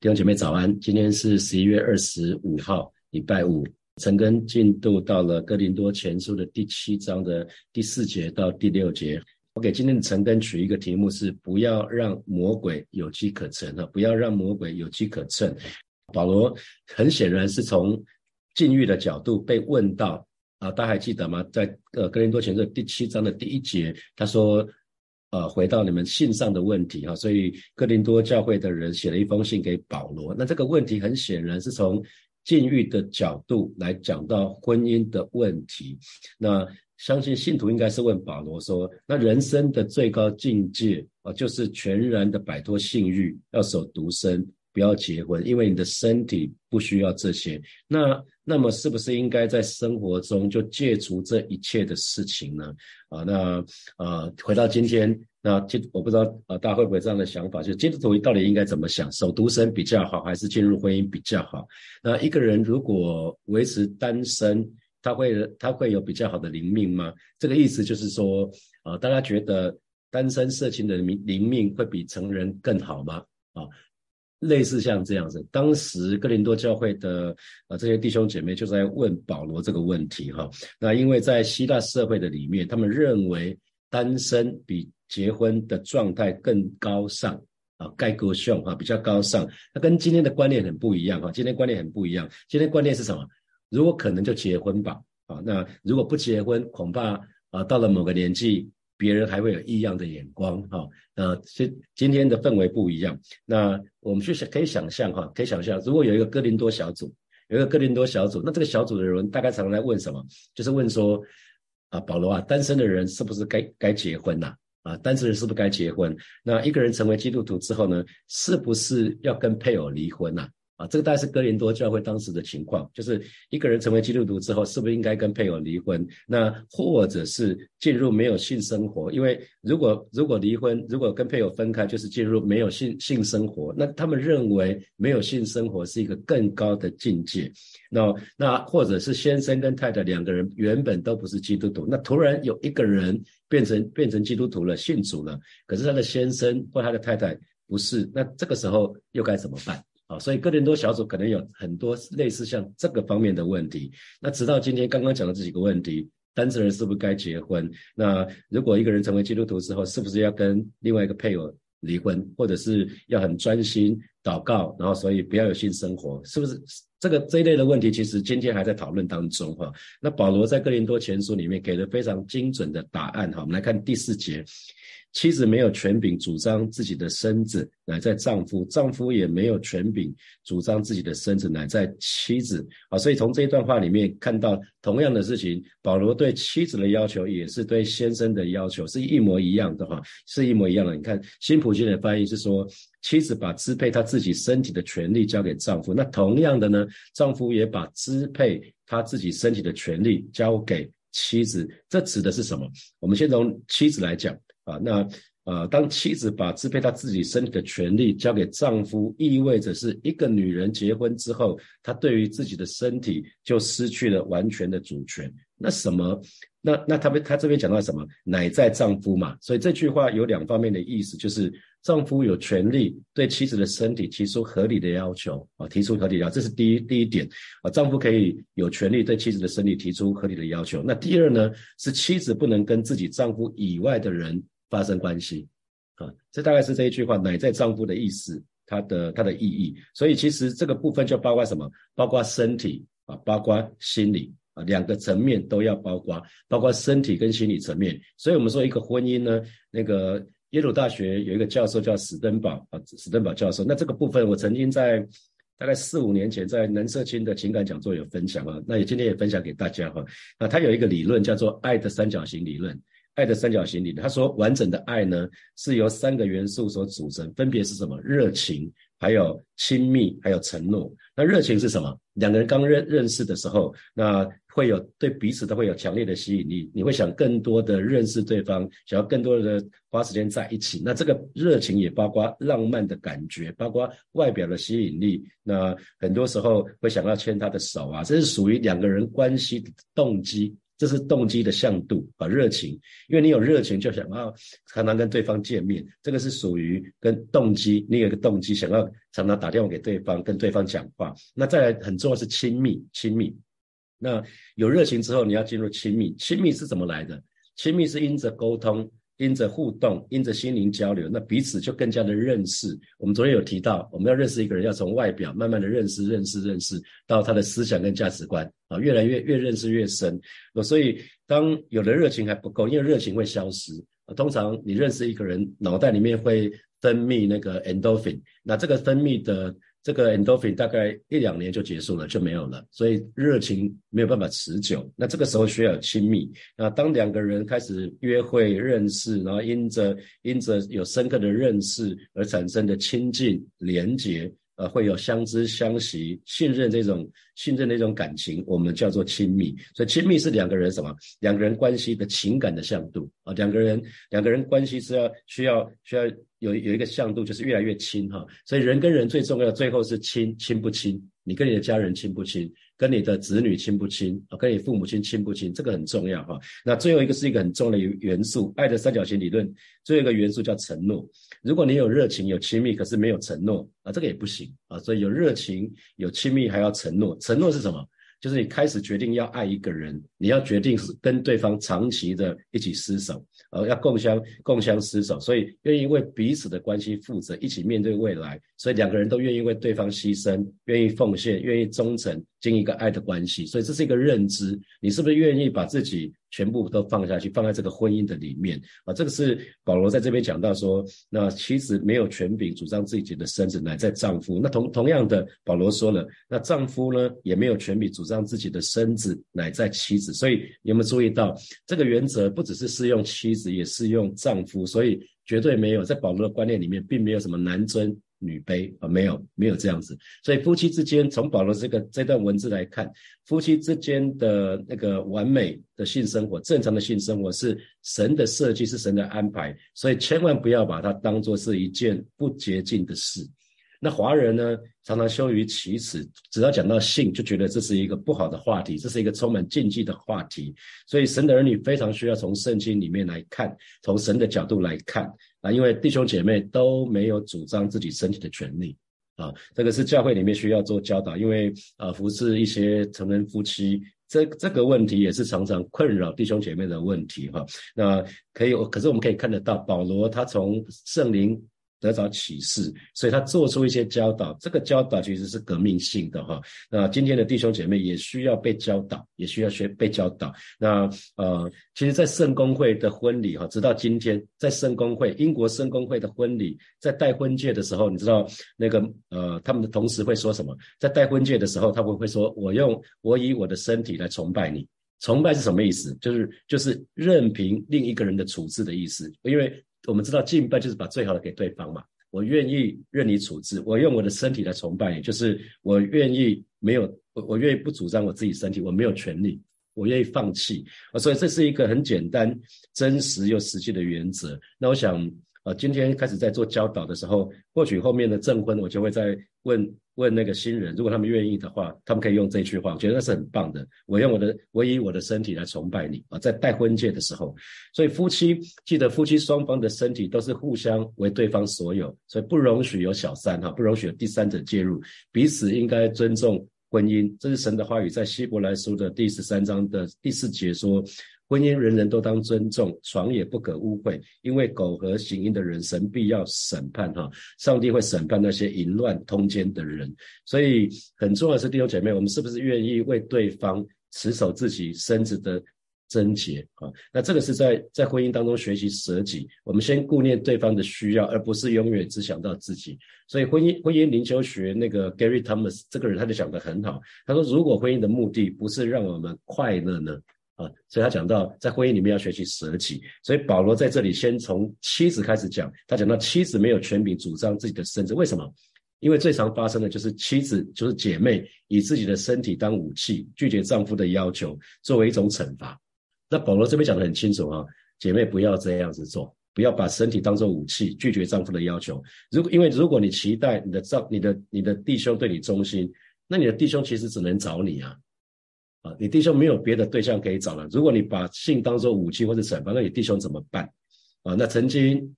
弟兄姐妹早安，今天是十一月二十五号，礼拜五。陈根进度到了哥林多前书的第七章的第四节到第六节。我给今天的陈根取一个题目是：不要让魔鬼有机可乘啊！不要让魔鬼有机可乘。保罗很显然是从禁欲的角度被问到啊，大家还记得吗？在呃哥林多前书第七章的第一节，他说。呃，回到你们信上的问题哈，所以哥林多教会的人写了一封信给保罗。那这个问题很显然是从禁欲的角度来讲到婚姻的问题。那相信信徒应该是问保罗说：那人生的最高境界啊，就是全然的摆脱性欲，要守独身。不要结婚，因为你的身体不需要这些。那那么是不是应该在生活中就戒除这一切的事情呢？啊，那呃，回到今天，那就我不知道呃，大家会不会这样的想法？就基督徒到底应该怎么想？守独身比较好，还是进入婚姻比较好？那一个人如果维持单身，他会他会有比较好的灵命吗？这个意思就是说，啊，大家觉得单身色情的灵灵命会比成人更好吗？啊？类似像这样子，当时哥林多教会的呃这些弟兄姐妹就在问保罗这个问题哈。那因为在希腊社会的里面，他们认为单身比结婚的状态更高尚啊，盖哥兄哈比较高尚。那跟今天的观念很不一样哈，今天观念很不一样。今天观念是什么？如果可能就结婚吧啊，那如果不结婚，恐怕啊到了某个年纪。别人还会有异样的眼光，哈，呃，今今天的氛围不一样。那我们去想，可以想象，哈，可以想象，如果有一个哥林多小组，有一个哥林多小组，那这个小组的人大概常常来问什么？就是问说，啊，保罗啊，单身的人是不是该该结婚呐？啊，单身人是不是该结婚？那一个人成为基督徒之后呢，是不是要跟配偶离婚呐？啊，啊这个大概是哥林多教会当时的情况，就是一个人成为基督徒之后，是不是应该跟配偶离婚？那或者是进入没有性生活？因为如果如果离婚，如果跟配偶分开，就是进入没有性性生活。那他们认为没有性生活是一个更高的境界。那那或者是先生跟太太两个人原本都不是基督徒，那突然有一个人变成变成基督徒了，信主了，可是他的先生或他的太太不是，那这个时候又该怎么办？啊，所以哥林多小组可能有很多类似像这个方面的问题。那直到今天刚刚讲的这几个问题，单身人是不是该结婚？那如果一个人成为基督徒之后，是不是要跟另外一个配偶离婚，或者是要很专心祷告，然后所以不要有性生活？是不是这个这一类的问题？其实今天还在讨论当中哈。那保罗在哥林多前书里面给了非常精准的答案哈。我们来看第四节。妻子没有权柄主张自己的身子乃在丈夫，丈夫也没有权柄主张自己的身子乃在妻子。啊，所以从这一段话里面看到同样的事情，保罗对妻子的要求也是对先生的要求是一模一样的哈，是一模一样的。你看新普京的翻译是说，妻子把支配她自己身体的权利交给丈夫，那同样的呢，丈夫也把支配他自己身体的权利交给妻子。这指的是什么？我们先从妻子来讲。啊，那呃，当妻子把支配她自己身体的权利交给丈夫，意味着是一个女人结婚之后，她对于自己的身体就失去了完全的主权。那什么？那那他们他这边讲到什么？乃在丈夫嘛。所以这句话有两方面的意思，就是丈夫有权利对妻子的身体提出合理的要求啊，提出合理要求，这是第一第一点啊，丈夫可以有权利对妻子的身体提出合理的要求。那第二呢，是妻子不能跟自己丈夫以外的人。发生关系啊，这大概是这一句话乃在丈夫的意思，它的它的意义。所以其实这个部分就包括什么？包括身体啊，包括心理啊，两个层面都要包括，包括身体跟心理层面。所以我们说一个婚姻呢，那个耶鲁大学有一个教授叫史登堡啊，史登堡教授。那这个部分我曾经在大概四五年前在南社青的情感讲座有分享啊，那也今天也分享给大家哈。那他有一个理论叫做爱的三角形理论。爱的三角形理论，他说完整的爱呢是由三个元素所组成，分别是什么？热情，还有亲密，还有承诺。那热情是什么？两个人刚认认识的时候，那会有对彼此都会有强烈的吸引力，你会想更多的认识对方，想要更多的花时间在一起。那这个热情也包括浪漫的感觉，包括外表的吸引力。那很多时候会想要牵他的手啊，这是属于两个人关系的动机。这是动机的向度啊，热情，因为你有热情，就想要常常跟对方见面，这个是属于跟动机，你有一个动机，想要常常打电话给对方，跟对方讲话。那再来很重要是亲密，亲密。那有热情之后，你要进入亲密，亲密是怎么来的？亲密是因着沟通。因着互动，因着心灵交流，那彼此就更加的认识。我们昨天有提到，我们要认识一个人，要从外表慢慢的认识、认识、认识，到他的思想跟价值观啊，越来越越认识越深。那所以，当有的热情还不够，因为热情会消失。通常你认识一个人，脑袋里面会分泌那个 endorphin，那这个分泌的。这个 endorphin 大概一两年就结束了，就没有了，所以热情没有办法持久。那这个时候需要亲密。那当两个人开始约会、认识，然后因着因着有深刻的认识而产生的亲近、连结。呃，会有相知相惜、信任这种信任的一种感情，我们叫做亲密。所以亲密是两个人什么？两个人关系的情感的向度啊，两个人两个人关系是要需要需要有有一个向度，就是越来越亲哈。所以人跟人最重要的最后是亲亲不亲？你跟你的家人亲不亲？跟你的子女亲不亲啊？跟你父母亲亲不亲？这个很重要哈。那最后一个是一个很重要的元素，爱的三角形理论，最后一个元素叫承诺。如果你有热情、有亲密，可是没有承诺啊，这个也不行啊。所以有热情、有亲密，还要承诺。承诺是什么？就是你开始决定要爱一个人，你要决定跟对方长期的一起厮守，呃，要共相共相厮守，所以愿意为彼此的关系负责，一起面对未来，所以两个人都愿意为对方牺牲，愿意奉献，愿意忠诚，经营一个爱的关系，所以这是一个认知，你是不是愿意把自己？全部都放下去，放在这个婚姻的里面啊！这个是保罗在这边讲到说，那妻子没有权柄主张自己的身子乃在丈夫。那同同样的，保罗说了，那丈夫呢也没有权柄主张自己的身子乃在妻子。所以你有没有注意到这个原则不只是适用妻子，也适用丈夫？所以绝对没有在保罗的观念里面，并没有什么男尊。女卑啊，没有没有这样子，所以夫妻之间，从保罗这个这段文字来看，夫妻之间的那个完美的性生活，正常的性生活是神的设计，是神的安排，所以千万不要把它当做是一件不洁净的事。那华人呢，常常羞于启齿，只要讲到性，就觉得这是一个不好的话题，这是一个充满禁忌的话题。所以神的儿女非常需要从圣经里面来看，从神的角度来看啊，因为弟兄姐妹都没有主张自己身体的权利啊，这个是教会里面需要做教导，因为啊，服侍一些成人夫妻，这这个问题也是常常困扰弟兄姐妹的问题哈。那可以，可是我们可以看得到，保罗他从圣灵。得着启示，所以他做出一些教导。这个教导其实是革命性的哈。那今天的弟兄姐妹也需要被教导，也需要学被教导。那呃，其实，在圣公会的婚礼哈，直到今天，在圣公会英国圣公会的婚礼，在戴婚戒的时候，你知道那个呃，他们的同时会说什么？在戴婚戒的时候，他们会说：“我用我以我的身体来崇拜你。”崇拜是什么意思？就是就是任凭另一个人的处置的意思，因为。我们知道敬拜就是把最好的给对方嘛，我愿意任你处置，我用我的身体来崇拜你，就是我愿意没有我我愿意不主张我自己身体，我没有权利，我愿意放弃啊，所以这是一个很简单、真实又实际的原则。那我想。呃，今天开始在做教导的时候，或许后面的证婚我就会再问问那个新人，如果他们愿意的话，他们可以用这句话，我觉得那是很棒的。我用我的，我以我的身体来崇拜你啊，在戴婚戒的时候，所以夫妻记得夫妻双方的身体都是互相为对方所有，所以不容许有小三哈，不容许有第三者介入，彼此应该尊重婚姻。这是神的话语，在希伯来书的第十三章的第四节说。婚姻人人都当尊重，床也不可污秽，因为苟合行淫的人，神必要审判哈。上帝会审判那些淫乱通奸的人，所以很重要的是弟兄姐妹，我们是不是愿意为对方持守自己身子的贞洁啊？那这个是在在婚姻当中学习舍己，我们先顾念对方的需要，而不是永远只想到自己。所以婚姻婚姻灵修学那个 Gary Thomas 这个人他就讲得很好，他说如果婚姻的目的不是让我们快乐呢？啊，所以他讲到在婚姻里面要学习舍己，所以保罗在这里先从妻子开始讲，他讲到妻子没有权柄主张自己的身子，为什么？因为最常发生的就是妻子就是姐妹以自己的身体当武器，拒绝丈夫的要求，作为一种惩罚。那保罗这边讲的很清楚啊，姐妹不要这样子做，不要把身体当做武器，拒绝丈夫的要求。如果因为如果你期待你的丈、你的你的弟兄对你忠心，那你的弟兄其实只能找你啊。啊，你弟兄没有别的对象可以找了。如果你把性当做武器或者惩罚，那你弟兄怎么办？啊，那曾经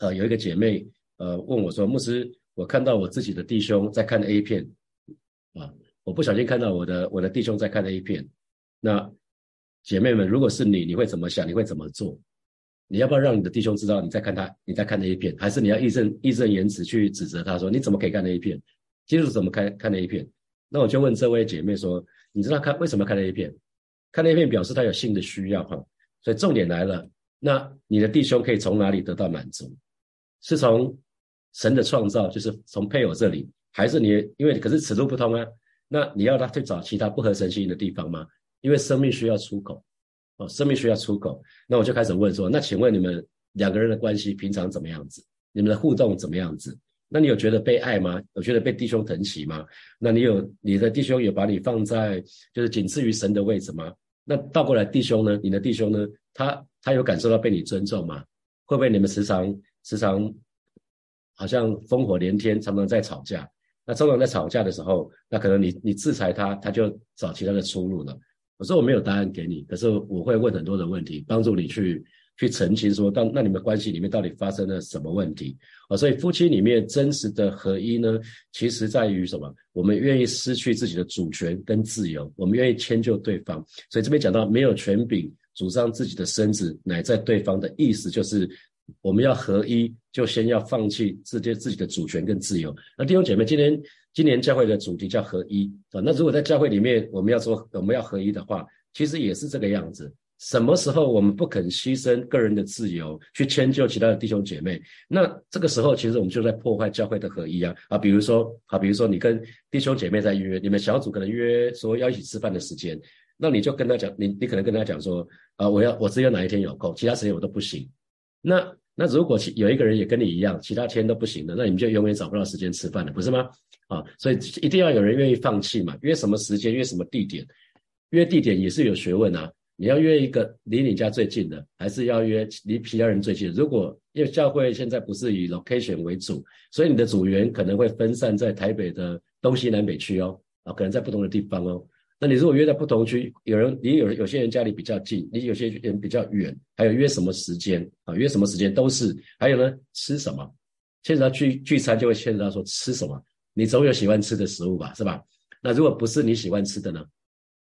呃有一个姐妹呃问我说，牧师，我看到我自己的弟兄在看 A 片啊，我不小心看到我的我的弟兄在看 A 片，那姐妹们，如果是你，你会怎么想？你会怎么做？你要不要让你的弟兄知道你在看他你在看 A 片，还是你要义正义正言辞去指责他说你怎么可以看 A 片？基督怎么看看 A 片？那我就问这位姐妹说。你知道看为什么看那一片？看那一片表示他有性的需要哈，所以重点来了。那你的弟兄可以从哪里得到满足？是从神的创造，就是从配偶这里，还是你因为可是此路不通啊？那你要他去找其他不合神心意的地方吗？因为生命需要出口哦，生命需要出口。那我就开始问说，那请问你们两个人的关系平常怎么样子？你们的互动怎么样子？那你有觉得被爱吗？有觉得被弟兄疼惜吗？那你有你的弟兄有把你放在就是仅次于神的位置吗？那倒过来弟兄呢？你的弟兄呢？他他有感受到被你尊重吗？会不会你们时常时常好像烽火连天，常常在吵架？那常常在吵架的时候，那可能你你制裁他，他就找其他的出路了。我说我没有答案给你，可是我会问很多的问题，帮助你去。去澄清说，到那你们关系里面到底发生了什么问题啊？所以夫妻里面真实的合一呢，其实在于什么？我们愿意失去自己的主权跟自由，我们愿意迁就对方。所以这边讲到没有权柄主张自己的身子乃在对方的意思，就是我们要合一，就先要放弃自己自己的主权跟自由。那弟兄姐妹，今年今年教会的主题叫合一啊。那如果在教会里面我们要做我们要合一的话，其实也是这个样子。什么时候我们不肯牺牲个人的自由去迁就其他的弟兄姐妹？那这个时候其实我们就在破坏教会的合一啊！啊，比如说啊，比如说你跟弟兄姐妹在约，你们小组可能约说要一起吃饭的时间，那你就跟他讲，你你可能跟他讲说啊，我要我只有哪一天有空，其他时间我都不行。那那如果其有一个人也跟你一样，其他天都不行的，那你们就永远找不到时间吃饭了，不是吗？啊，所以一定要有人愿意放弃嘛，约什么时间，约什么地点，约地点也是有学问啊。你要约一个离你家最近的，还是要约离其他人最近的？如果因为教会现在不是以 location 为主，所以你的组员可能会分散在台北的东西南北区哦，啊，可能在不同的地方哦。那你如果约在不同区，有人你有有些人家里比较近，你有些人比较远，还有约什么时间啊？约什么时间都是。还有呢，吃什么？牵扯到聚聚餐就会牵扯到说吃什么，你总有喜欢吃的食物吧，是吧？那如果不是你喜欢吃的呢？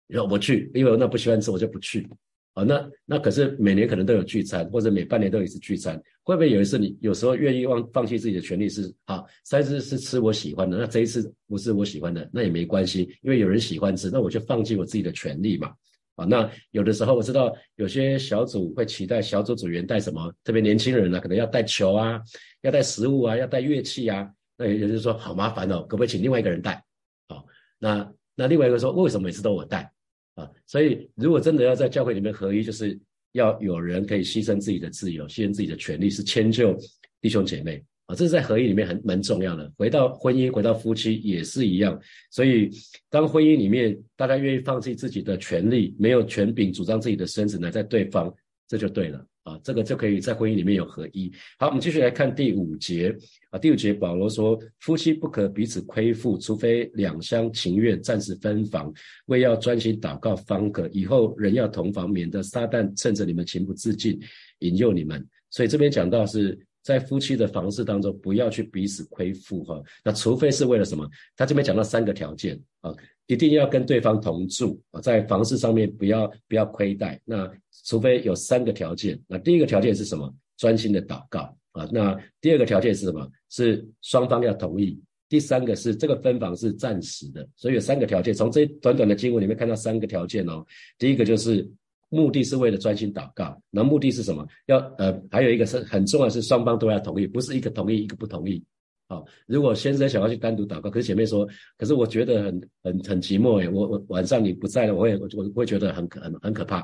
然后我去，因为我那不喜欢吃，我就不去。啊，那那可是每年可能都有聚餐，或者每半年都有一次聚餐，会不会有一次你有时候愿意放放弃自己的权利是好，上一次是吃我喜欢的，那这一次不是我喜欢的，那也没关系，因为有人喜欢吃，那我就放弃我自己的权利嘛。啊，那有的时候我知道有些小组会期待小组组员带什么，特别年轻人呢，可能要带球啊，要带食物啊，要带乐器啊，那有人就说好麻烦哦，可不可以请另外一个人带？好，那那另外一个说为什么每次都我带？啊，所以如果真的要在教会里面合一，就是要有人可以牺牲自己的自由，牺牲自己的权利，是迁就弟兄姐妹啊，这是在合一里面很蛮重要的。回到婚姻，回到夫妻也是一样。所以当婚姻里面大家愿意放弃自己的权利，没有权柄主张自己的身子呢，在对方，这就对了。啊，这个就可以在婚姻里面有合一。好，我们继续来看第五节啊。第五节保罗说，夫妻不可彼此亏负，除非两厢情愿，暂时分房，为要专心祷告方可。以后人要同房，免得撒旦趁着你们情不自禁，引诱你们。所以这边讲到是在夫妻的房事当中，不要去彼此亏负哈。那除非是为了什么？他这边讲到三个条件啊。一定要跟对方同住啊，在房事上面不要不要亏待。那除非有三个条件，那第一个条件是什么？专心的祷告啊。那第二个条件是什么？是双方要同意。第三个是这个分房是暂时的。所以有三个条件，从这短短的经文里面看到三个条件哦。第一个就是目的是为了专心祷告，那目的是什么？要呃还有一个是很重要是双方都要同意，不是一个同意一个不同意。好，如果先生想要去单独祷告，可是姐妹说，可是我觉得很很很寂寞诶，我我晚上你不在了，我也我我会觉得很很很可怕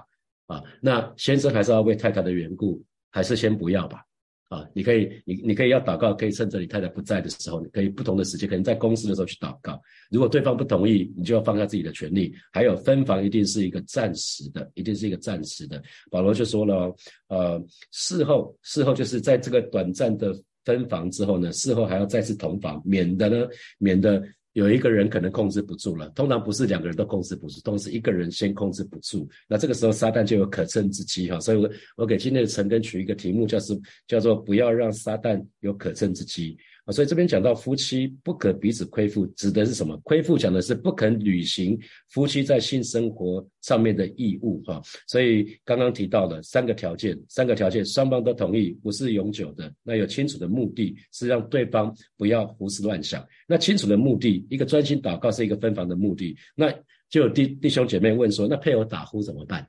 啊。那先生还是要为太太的缘故，还是先不要吧。啊，你可以你你可以要祷告，可以趁着你太太不在的时候，你可以不同的时间，可能在公司的时候去祷告。如果对方不同意，你就要放下自己的权利。还有分房一定是一个暂时的，一定是一个暂时的。保罗就说了，呃，事后事后就是在这个短暂的。分房之后呢，事后还要再次同房，免得呢，免得有一个人可能控制不住了，通常不是两个人都控制不住，都是一个人先控制不住。那这个时候撒旦就有可乘之机哈，所以我我给今天的陈根取一个题目，叫是叫做不要让撒旦有可乘之机。啊，所以这边讲到夫妻不可彼此亏负，指的是什么？亏负讲的是不肯履行夫妻在性生活上面的义务，哈。所以刚刚提到了三个条件，三个条件双方都同意，不是永久的。那有清楚的目的，是让对方不要胡思乱想。那清楚的目的，一个专心祷告是一个分房的目的。那就有弟弟兄姐妹问说，那配偶打呼怎么办？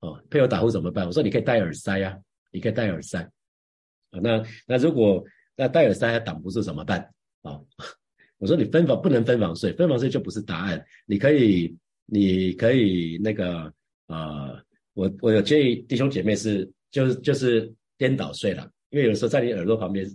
哦，配偶打呼怎么办？我说你可以戴耳塞呀，你可以戴耳塞。啊，那那如果那戴耳塞还挡不住怎么办？啊，我说你分房不能分房睡，分房睡就不是答案。你可以，你可以那个啊，我我有建议弟兄姐妹是就是就是颠倒睡了，因为有时候在你耳朵旁边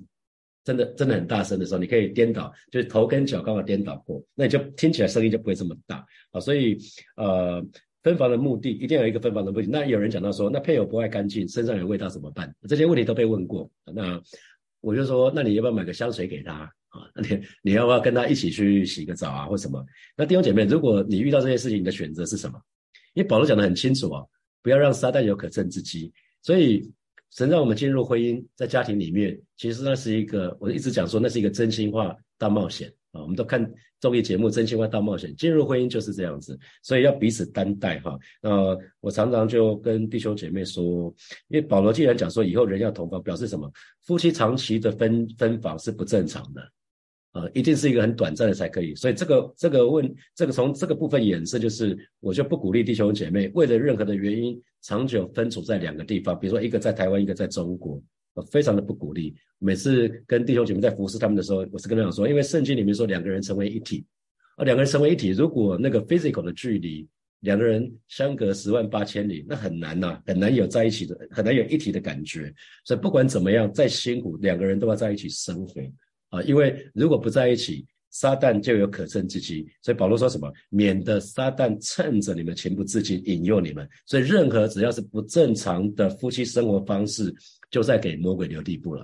真的真的很大声的时候，你可以颠倒，就是头跟脚刚好颠倒过，那你就听起来声音就不会这么大啊。所以呃，分房的目的一定要有一个分房的目的。那有人讲到说，那配偶不爱干净，身上有味道怎么办？这些问题都被问过。那我就说，那你要不要买个香水给他啊？你你要不要跟他一起去洗个澡啊，或什么？那弟兄姐妹，如果你遇到这些事情，你的选择是什么？因为保罗讲的很清楚啊，不要让撒旦有可乘之机。所以神让我们进入婚姻，在家庭里面，其实那是一个，我一直讲说，那是一个真心话大冒险。啊我们都看综艺节目《真心话大冒险》，进入婚姻就是这样子，所以要彼此担待哈。那我常常就跟弟兄姐妹说，因为保罗既然讲说以后人要同房，表示什么？夫妻长期的分分房是不正常的，啊，一定是一个很短暂的才可以。所以这个这个问这个从这个部分衍生，就是我就不鼓励弟兄姐妹为了任何的原因长久分处在两个地方，比如说一个在台湾，一个在中国。非常的不鼓励。每次跟弟兄姐妹在服侍他们的时候，我是跟他讲说，因为圣经里面说两个人成为一体，啊，两个人成为一体，如果那个 physical 的距离，两个人相隔十万八千里，那很难呐，很难有在一起的，很难有一体的感觉。所以不管怎么样，再辛苦，两个人都要在一起生活啊，因为如果不在一起，撒旦就有可乘之机。所以保罗说什么？免得撒旦趁着你们情不自禁，引诱你们。所以任何只要是不正常的夫妻生活方式。就在给魔鬼留地步了，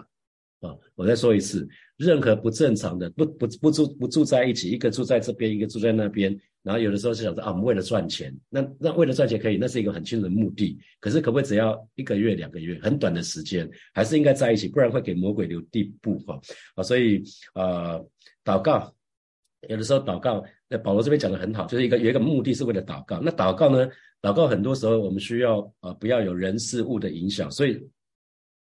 啊！我再说一次，任何不正常的，不不不住不住在一起，一个住在这边，一个住在那边，然后有的时候是想着啊，我们为了赚钱，那那为了赚钱可以，那是一个很清楚的目的。可是可不可以只要一个月、两个月，很短的时间，还是应该在一起，不然会给魔鬼留地步哈啊！所以啊，祷告有的时候祷告，那保罗这边讲的很好，就是一个有一个目的是为了祷告。那祷告呢，祷告很多时候我们需要啊，不要有人事物的影响，所以。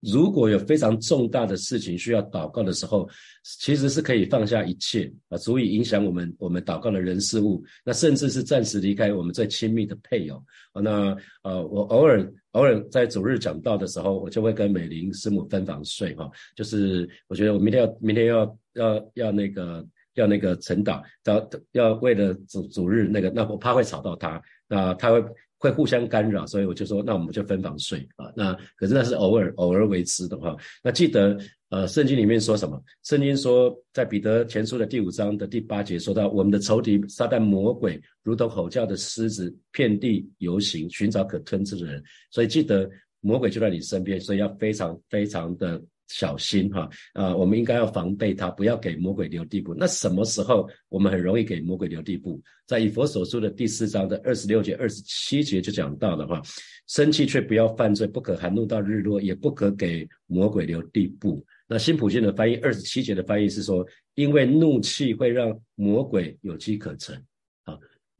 如果有非常重大的事情需要祷告的时候，其实是可以放下一切啊，足以影响我们我们祷告的人事物，那甚至是暂时离开我们最亲密的配偶。那呃，我偶尔偶尔在主日讲道的时候，我就会跟美玲师母分房睡哈。就是我觉得我明天要明天要要要那个要那个晨祷，要要为了主主日那个，那我怕会吵到他，那他会。会互相干扰，所以我就说，那我们就分房睡啊。那可是那是偶尔偶尔为之的哈。那记得呃，圣经里面说什么？圣经说，在彼得前书的第五章的第八节说到，我们的仇敌撒旦魔鬼如同吼叫的狮子，遍地游行，寻找可吞吃的人。所以记得魔鬼就在你身边，所以要非常非常的。小心哈啊，我们应该要防备他，不要给魔鬼留地步。那什么时候我们很容易给魔鬼留地步？在以佛所书的第四章的二十六节、二十七节就讲到了哈，生气却不要犯罪，不可含怒到日落，也不可给魔鬼留地步。那新普信的翻译二十七节的翻译是说，因为怒气会让魔鬼有机可乘。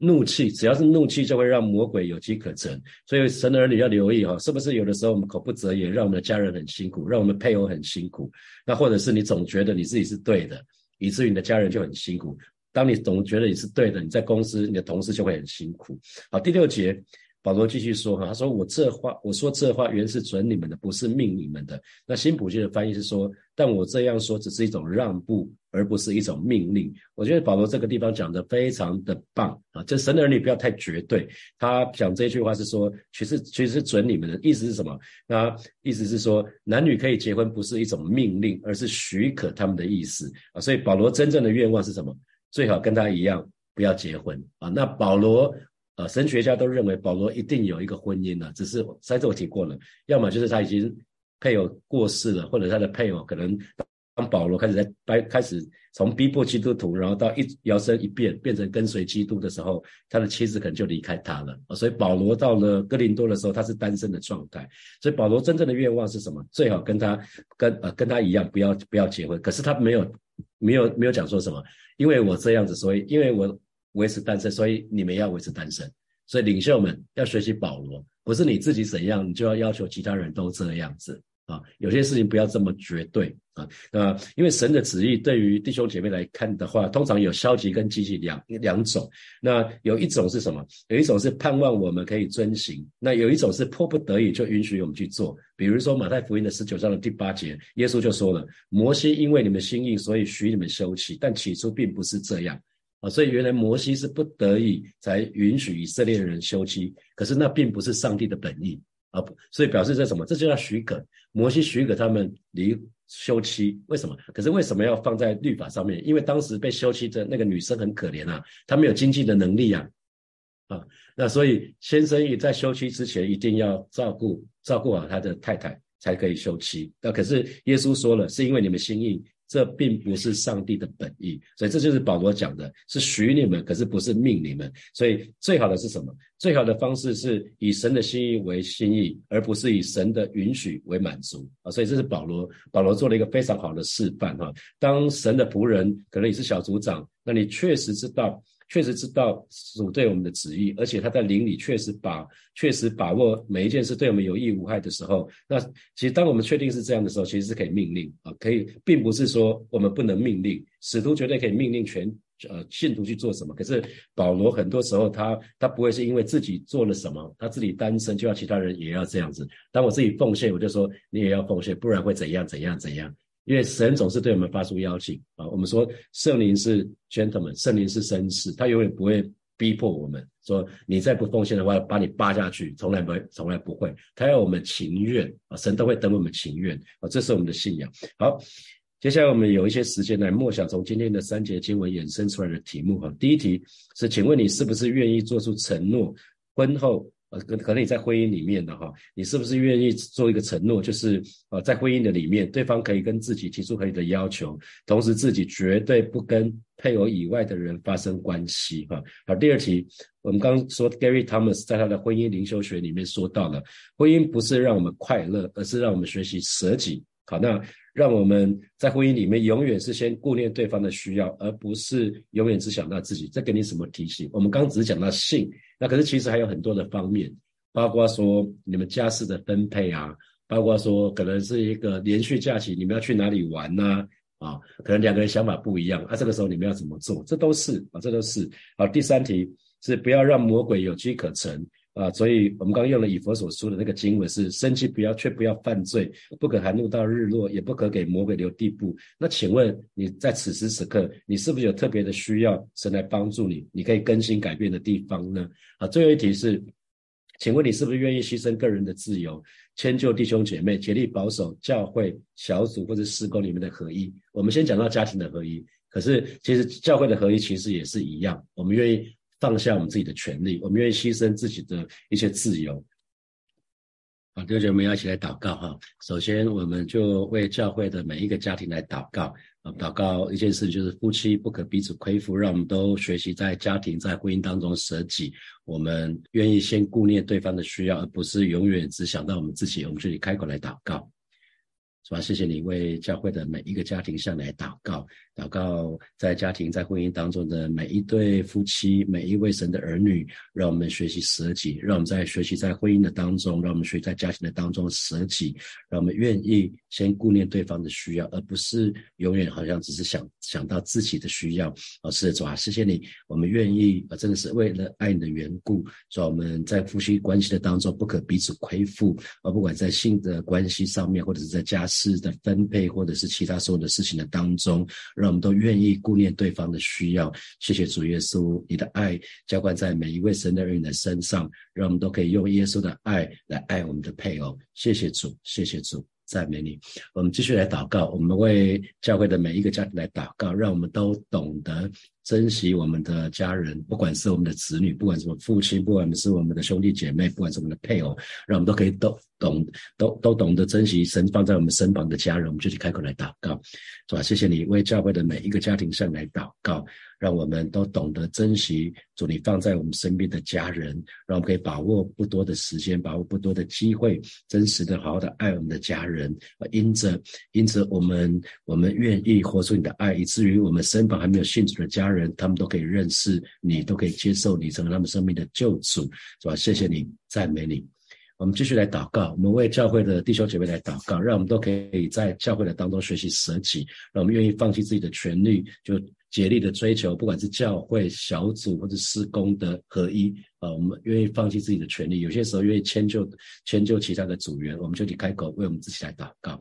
怒气，只要是怒气，就会让魔鬼有机可乘。所以神的儿女要留意哈，是不是有的时候我们口不择言，让我们的家人很辛苦，让我们配偶很辛苦。那或者是你总觉得你自己是对的，以至于你的家人就很辛苦。当你总觉得你是对的，你在公司你的同事就会很辛苦。好，第六节。保罗继续说：“哈，他说我这话，我说这话原是准你们的，不是命你们的。那新普京的翻译是说，但我这样说只是一种让步，而不是一种命令。我觉得保罗这个地方讲的非常的棒啊！就神的儿女不要太绝对。他讲这句话是说，其实其实是准你们的意思是什么？那意思是说，男女可以结婚不是一种命令，而是许可他们的意思啊。所以保罗真正的愿望是什么？最好跟他一样，不要结婚啊。那保罗。”啊，神学家都认为保罗一定有一个婚姻了，只是上次我提过了，要么就是他已经配偶过世了，或者他的配偶可能当保罗开始在掰开始从逼迫基督徒，然后到一摇身一变变成跟随基督的时候，他的妻子可能就离开他了。所以保罗到了哥林多的时候，他是单身的状态。所以保罗真正的愿望是什么？最好跟他跟呃跟他一样，不要不要结婚。可是他没有没有没有讲说什么，因为我这样子，所以因为我维持单身，所以你们要维持单身。所以领袖们要学习保罗，不是你自己怎样，你就要要求其他人都这样子啊。有些事情不要这么绝对啊。那因为神的旨意对于弟兄姐妹来看的话，通常有消极跟积极两两种。那有一种是什么？有一种是盼望我们可以遵行。那有一种是迫不得已就允许我们去做。比如说马太福音的十九章的第八节，耶稣就说了：摩西因为你们心意，所以许你们休妻，但起初并不是这样。啊，所以原来摩西是不得已才允许以色列人休妻，可是那并不是上帝的本意啊，所以表示这什么？这就叫许可。摩西许可他们离休妻，为什么？可是为什么要放在律法上面？因为当时被休妻的那个女生很可怜啊，她没有经济的能力啊，啊，那所以先生也在休妻之前一定要照顾照顾好他的太太，才可以休妻。那可是耶稣说了，是因为你们心意。这并不是上帝的本意，所以这就是保罗讲的，是许你们，可是不是命你们。所以最好的是什么？最好的方式是以神的心意为心意，而不是以神的允许为满足啊！所以这是保罗，保罗做了一个非常好的示范哈。当神的仆人，可能也是小组长，那你确实知道。确实知道主对我们的旨意，而且他在灵里确实把确实把握每一件事对我们有益无害的时候，那其实当我们确定是这样的时候，其实是可以命令啊，可以，并不是说我们不能命令，使徒绝对可以命令全呃信徒去做什么。可是保罗很多时候他他不会是因为自己做了什么，他自己单身就要其他人也要这样子。当我自己奉献，我就说你也要奉献，不然会怎样怎样怎样。因为神总是对我们发出邀请啊，我们说圣灵是 gentleman，圣灵是绅士，他永远不会逼迫我们说你再不奉献的话，把你扒下去，从来不会，从来不会，他要我们情愿啊，神都会等我们情愿啊，这是我们的信仰。好，接下来我们有一些时间来默想从今天的三节经文衍生出来的题目哈。第一题是，请问你是不是愿意做出承诺，婚后？呃，可可能你在婚姻里面的哈，你是不是愿意做一个承诺，就是呃，在婚姻的里面，对方可以跟自己提出合理的要求，同时自己绝对不跟配偶以外的人发生关系哈。好，第二题，我们刚刚说 Gary Thomas 在他的婚姻灵修学里面说到了，婚姻不是让我们快乐，而是让我们学习舍己。好，那让我们在婚姻里面永远是先顾念对方的需要，而不是永远只想到自己。这给你什么提醒？我们刚只是讲到性。那可是其实还有很多的方面，包括说你们家事的分配啊，包括说可能是一个连续假期，你们要去哪里玩呐？啊，可能两个人想法不一样，啊，这个时候你们要怎么做？这都是啊，这都是好。第三题是不要让魔鬼有机可乘啊，所以我们刚刚用了以佛所说的那个经文是生气不要，却不要犯罪，不可含怒到日落，也不可给魔鬼留地步。那请问你在此时此刻，你是不是有特别的需要神来帮助你？你可以更新改变的地方呢？啊，最后一题是，请问你是不是愿意牺牲个人的自由，迁就弟兄姐妹，竭力保守教会小组或者施工里面的合一？我们先讲到家庭的合一，可是其实教会的合一其实也是一样，我们愿意放下我们自己的权利，我们愿意牺牲自己的一些自由。好，弟兄姐妹要一起来祷告哈。首先，我们就为教会的每一个家庭来祷告。祷告一件事就是夫妻不可彼此亏负，让我们都学习在家庭、在婚姻当中舍己。我们愿意先顾念对方的需要，而不是永远只想到我们自己。我们这里开口来祷告。是吧？谢谢你为教会的每一个家庭向来祷告，祷告在家庭在婚姻当中的每一对夫妻，每一位神的儿女，让我们学习舍己，让我们在学习在婚姻的当中，让我们学在家庭的当中舍己，让我们愿意先顾念对方的需要，而不是永远好像只是想想到自己的需要。哦，是的，主啊，谢谢你，我们愿意啊，真的是为了爱你的缘故，说我们在夫妻关系的当中不可彼此亏负，而不管在性的关系上面，或者是在家。事的分配，或者是其他所有的事情的当中，让我们都愿意顾念对方的需要。谢谢主耶稣，你的爱浇灌在每一位神的人的身上，让我们都可以用耶稣的爱来爱我们的配偶。谢谢主，谢谢主。赞美你。我们继续来祷告，我们为教会的每一个家庭来祷告，让我们都懂得。珍惜我们的家人，不管是我们的子女，不管是我们父亲，不管是我们的兄弟姐妹，不管是我们的配偶，让我们都可以都懂，都都懂得珍惜神放在我们身旁的家人，我们就去开口来祷告，是吧？谢谢你为教会的每一个家庭上来祷告，让我们都懂得珍惜主你放在我们身边的家人，让我们可以把握不多的时间，把握不多的机会，真实的好好的爱我们的家人。因着因着我们我们愿意活出你的爱，以至于我们身旁还没有信主的家。人他们都可以认识你，都可以接受你成为他们生命的救主，是吧？谢谢你，赞美你。我们继续来祷告，我们为教会的弟兄姐妹来祷告，让我们都可以在教会的当中学习舍己，让我们愿意放弃自己的权利，就竭力的追求，不管是教会小组或者施工的合一。啊，我们愿意放弃自己的权利，有些时候愿意迁就迁就其他的组员，我们就得开口为我们自己来祷告，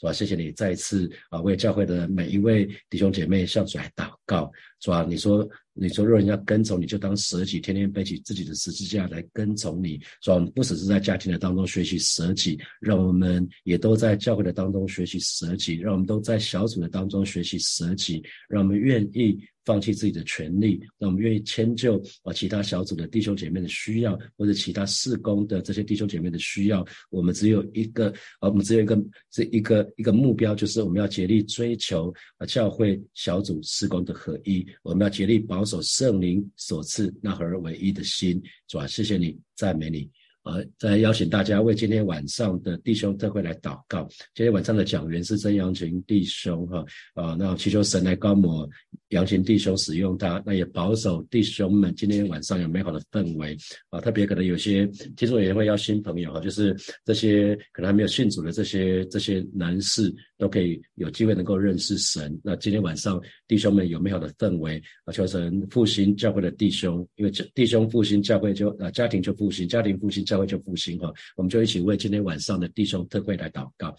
是吧？谢谢你再一次啊，为教会的每一位弟兄姐妹向主来祷告，是吧？你说你说若人要跟从你，就当舍己，天天背起自己的十字架来跟从你，是吧？不只是在家庭的当中学习舍己，让我们也都在教会的当中学习舍己，让我们都在小组的当中学习舍己，让我们愿意。放弃自己的权利，那我们愿意迁就啊其他小组的弟兄姐妹的需要，或者其他事工的这些弟兄姐妹的需要。我们只有一个啊，我们只有一个这一个一个目标，就是我们要竭力追求啊教会小组事工的合一。我们要竭力保守圣灵所赐那合而为一的心，是吧？谢谢你，赞美你。呃，再邀请大家为今天晚上的弟兄特会来祷告。今天晚上的讲员是真阳群弟兄哈，啊，那祈求神来高摩阳群弟兄使用他，那也保守弟兄们今天晚上有美好的氛围啊。特别可能有些听众也会邀新朋友哈，就是这些可能还没有信主的这些这些男士都可以有机会能够认识神。那今天晚上弟兄们有美好的氛围啊，求神复兴教会的弟兄，因为弟兄复兴教会就啊家庭就复兴，家庭复兴教。会就复兴哈，我们就一起为今天晚上的弟兄特会来祷告，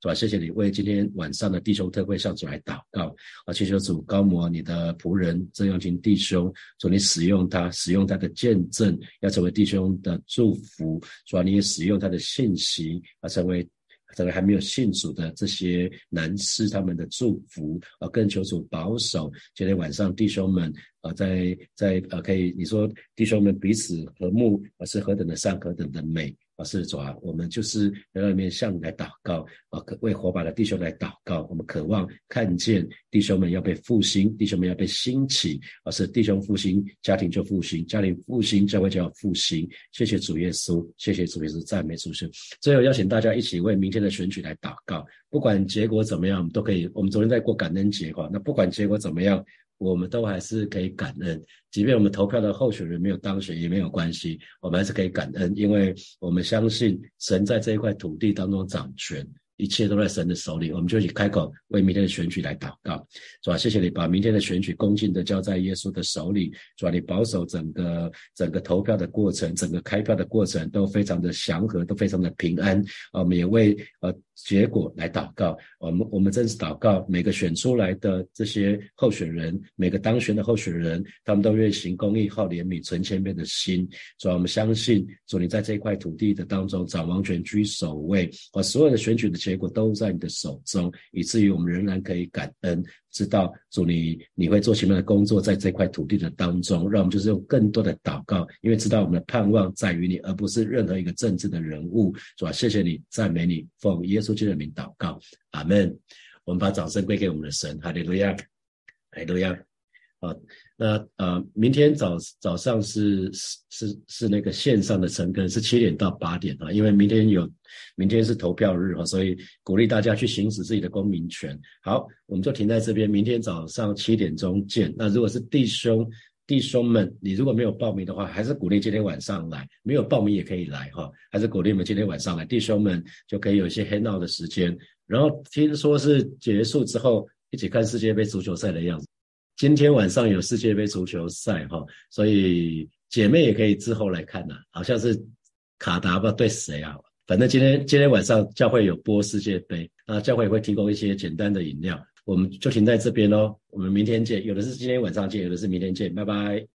是吧？谢谢你为今天晚上的弟兄特会向主来祷告啊！祈求主高摩你的仆人曾阳群弟兄，主你使用他，使用他的见证，要成为弟兄的祝福，主啊，你也使用他的信息啊，成为成为还没有信主的这些男士他们的祝福啊！更求主保守今天晚上弟兄们。啊，在在啊，可以你说弟兄们彼此和睦啊，是何等的善，何等的美啊！是主啊，我们就是在外面向你来祷告啊，为火把的弟兄来祷告。我们渴望看见弟兄们要被复兴，弟兄们要被兴起啊！是弟兄复兴，家庭就复兴，家庭复兴，教会就要复兴。谢谢主耶稣，谢谢主耶稣，赞美主神。最后邀请大家一起为明天的选举来祷告，不管结果怎么样，我们都可以。我们昨天在过感恩节哈，那不管结果怎么样。我们都还是可以感恩，即便我们投票的候选人没有当选也没有关系，我们还是可以感恩，因为我们相信神在这一块土地当中掌权。一切都在神的手里，我们就一起开口为明天的选举来祷告，是吧？谢谢你把明天的选举恭敬的交在耶稣的手里，是吧？你保守整个整个投票的过程，整个开票的过程都非常的祥和，都非常的平安。我们也为呃结果来祷告。我们我们正是祷告，每个选出来的这些候选人，每个当选的候选人，他们都愿行公义、好怜悯、存谦卑的心。所以我们相信，主你在这块土地的当中掌王权、居首位，把所有的选举的。结果都在你的手中，以至于我们仍然可以感恩，知道主你你会做什么样的工作在这块土地的当中，让我们就是用更多的祷告，因为知道我们的盼望在于你，而不是任何一个政治的人物，是吧？谢谢你，赞美你，奉耶稣基督的名祷告，阿门。我们把掌声归给我们的神，哈利路亚，哈利路亚。啊，那呃，明天早早上是是是是那个线上的晨更，是七点到八点啊，因为明天有明天是投票日哈，所以鼓励大家去行使自己的公民权。好，我们就停在这边，明天早上七点钟见。那如果是弟兄弟兄们，你如果没有报名的话，还是鼓励今天晚上来；没有报名也可以来哈，还是鼓励你们今天晚上来。弟兄们就可以有一些 hang out 的时间，然后听说是结束之后一起看世界杯足球赛的样子。今天晚上有世界杯足球赛哈，所以姐妹也可以之后来看呐。好像是卡达吧对谁啊？反正今天今天晚上教会有播世界杯啊，教会也会提供一些简单的饮料，我们就停在这边喽。我们明天见，有的是今天晚上见，有的是明天见，拜拜。